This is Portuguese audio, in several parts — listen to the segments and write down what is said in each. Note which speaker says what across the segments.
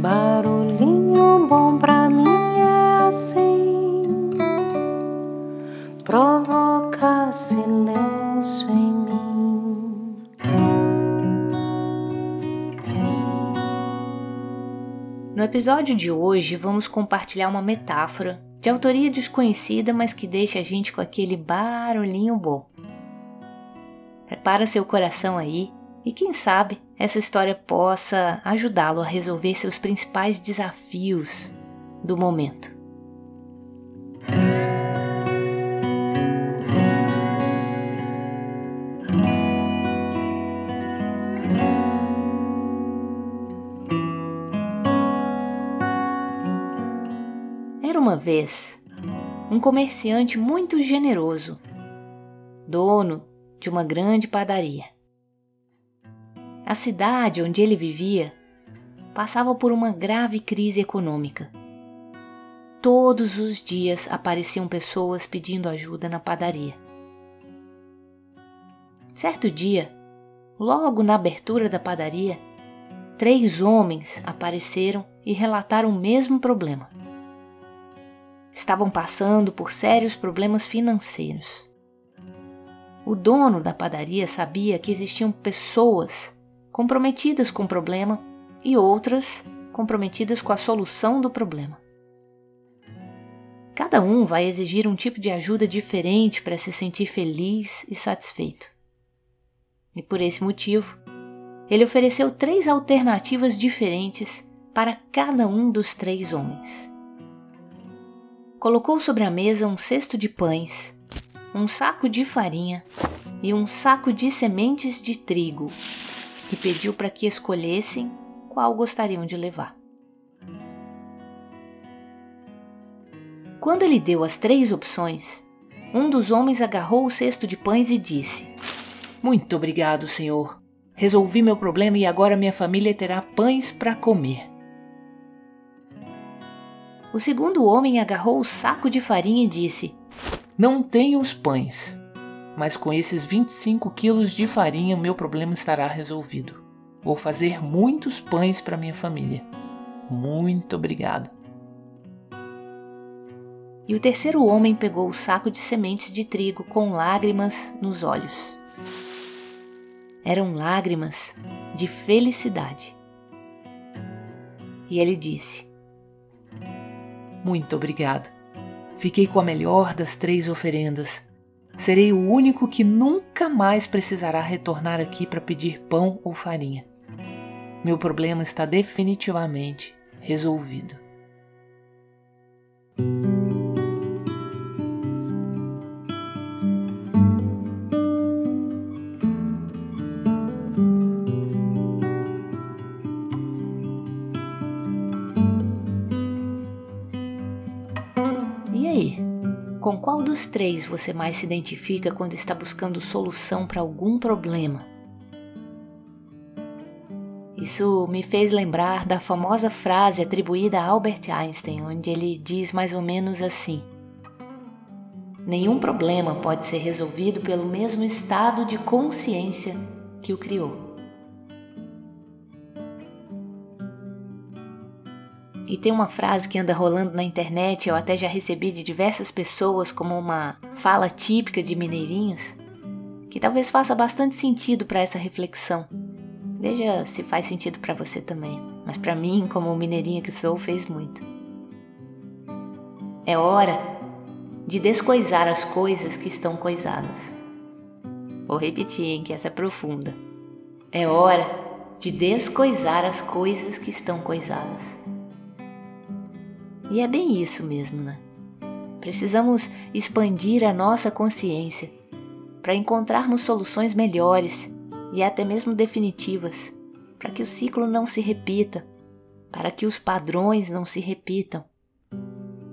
Speaker 1: Barulhinho bom pra mim é assim, provoca silêncio em mim.
Speaker 2: No episódio de hoje, vamos compartilhar uma metáfora de autoria desconhecida, mas que deixa a gente com aquele barulhinho bom. Prepara seu coração aí e quem sabe essa história possa ajudá-lo a resolver seus principais desafios do momento. Era uma vez um comerciante muito generoso, dono de uma grande padaria. A cidade onde ele vivia passava por uma grave crise econômica. Todos os dias apareciam pessoas pedindo ajuda na padaria. Certo dia, logo na abertura da padaria, três homens apareceram e relataram o mesmo problema. Estavam passando por sérios problemas financeiros. O dono da padaria sabia que existiam pessoas comprometidas com o problema e outras comprometidas com a solução do problema. Cada um vai exigir um tipo de ajuda diferente para se sentir feliz e satisfeito. E por esse motivo, ele ofereceu três alternativas diferentes para cada um dos três homens. Colocou sobre a mesa um cesto de pães, um saco de farinha e um saco de sementes de trigo e pediu para que escolhessem qual gostariam de levar. Quando ele deu as três opções, um dos homens agarrou o cesto de pães e disse:
Speaker 3: Muito obrigado, senhor. Resolvi meu problema e agora minha família terá pães para comer.
Speaker 2: O segundo homem agarrou o saco de farinha e disse:
Speaker 3: Não tenho os pães, mas com esses 25 quilos de farinha meu problema estará resolvido. Vou fazer muitos pães para minha família. Muito obrigado.
Speaker 2: E o terceiro homem pegou o saco de sementes de trigo com lágrimas nos olhos. Eram lágrimas de felicidade. E ele disse:
Speaker 3: Muito obrigado. Fiquei com a melhor das três oferendas Serei o único que nunca mais precisará retornar aqui para pedir pão ou farinha. Meu problema está definitivamente resolvido.
Speaker 2: Com qual dos três você mais se identifica quando está buscando solução para algum problema? Isso me fez lembrar da famosa frase atribuída a Albert Einstein, onde ele diz mais ou menos assim: Nenhum problema pode ser resolvido pelo mesmo estado de consciência que o criou. E tem uma frase que anda rolando na internet, eu até já recebi de diversas pessoas como uma fala típica de mineirinhos, que talvez faça bastante sentido para essa reflexão. Veja se faz sentido para você também, mas para mim, como mineirinha que sou, fez muito. É hora de descoisar as coisas que estão coisadas. Vou repetir, hein, que essa é profunda. É hora de descoisar as coisas que estão coisadas. E é bem isso mesmo, né? Precisamos expandir a nossa consciência para encontrarmos soluções melhores e até mesmo definitivas, para que o ciclo não se repita, para que os padrões não se repitam.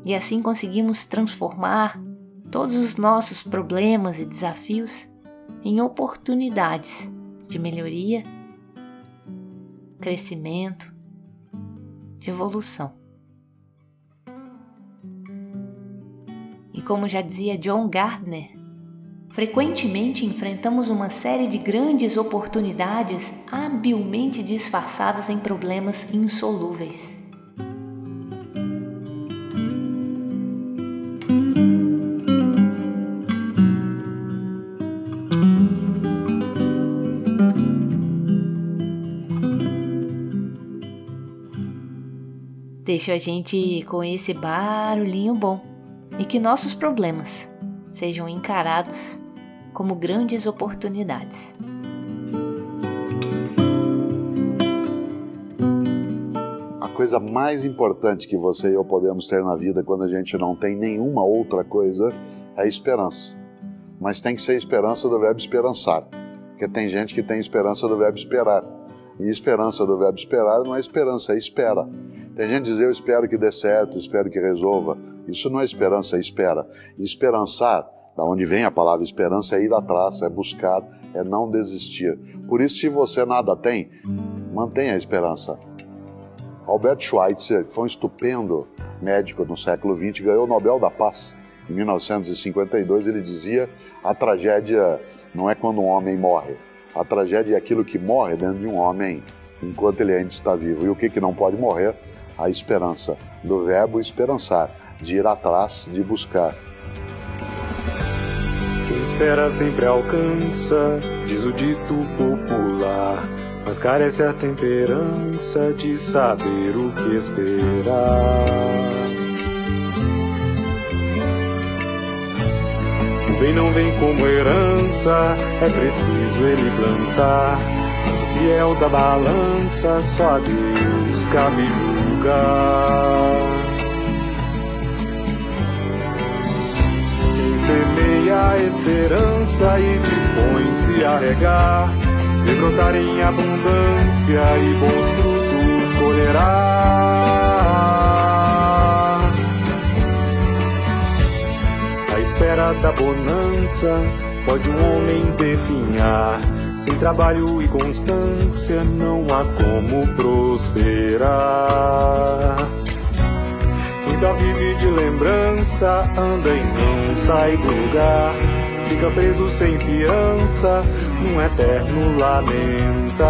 Speaker 2: E assim conseguimos transformar todos os nossos problemas e desafios em oportunidades de melhoria, crescimento, de evolução. Como já dizia John Gardner, frequentemente enfrentamos uma série de grandes oportunidades habilmente disfarçadas em problemas insolúveis. Deixa a gente com esse barulhinho bom e que nossos problemas sejam encarados como grandes oportunidades.
Speaker 4: A coisa mais importante que você e eu podemos ter na vida quando a gente não tem nenhuma outra coisa é esperança. Mas tem que ser esperança do verbo esperançar, porque tem gente que tem esperança do verbo esperar. E esperança do verbo esperar não é esperança, é espera. Tem gente que eu espero que dê certo, espero que resolva. Isso não é esperança, é espera. esperançar da onde vem a palavra esperança é ir atrás, é buscar, é não desistir. Por isso, se você nada tem, mantenha a esperança. Albert Schweitzer, que foi um estupendo médico no século XX, ganhou o Nobel da Paz. Em 1952, ele dizia: a tragédia não é quando um homem morre, a tragédia é aquilo que morre dentro de um homem enquanto ele ainda está vivo. E o que, que não pode morrer? A esperança, do verbo esperançar, de ir atrás, de buscar
Speaker 5: espera sempre alcança, diz o dito popular. Mas carece a temperança de saber o que esperar. O bem não vem como herança, é preciso ele plantar. Mas o fiel da balança, só Deus cabe julgar. A esperança e dispõe-se a regar, e brotar em abundância e bons frutos colherá. A espera da bonança pode um homem definhar. Sem trabalho e constância não há como prosperar só vive de lembrança, anda e não sai do lugar. Fica preso sem fiança, num eterno lamentar.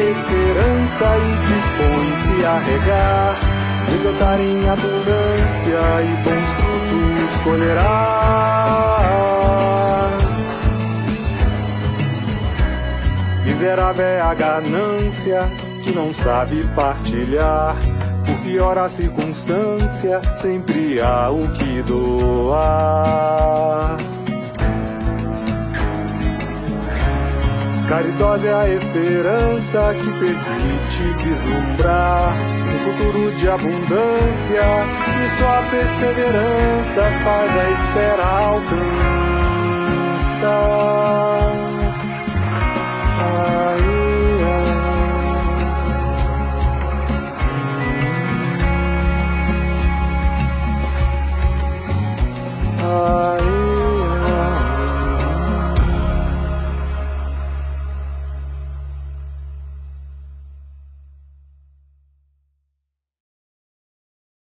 Speaker 5: Esperança e dispõe-se a regar, brotar em abundância e bons frutos colherá. Miserável é a ganância que não sabe partilhar. Por pior a circunstância, sempre há o que doar. Caridosa é a esperança que permite vislumbrar um futuro de abundância que só a perseverança faz a espera alcançar.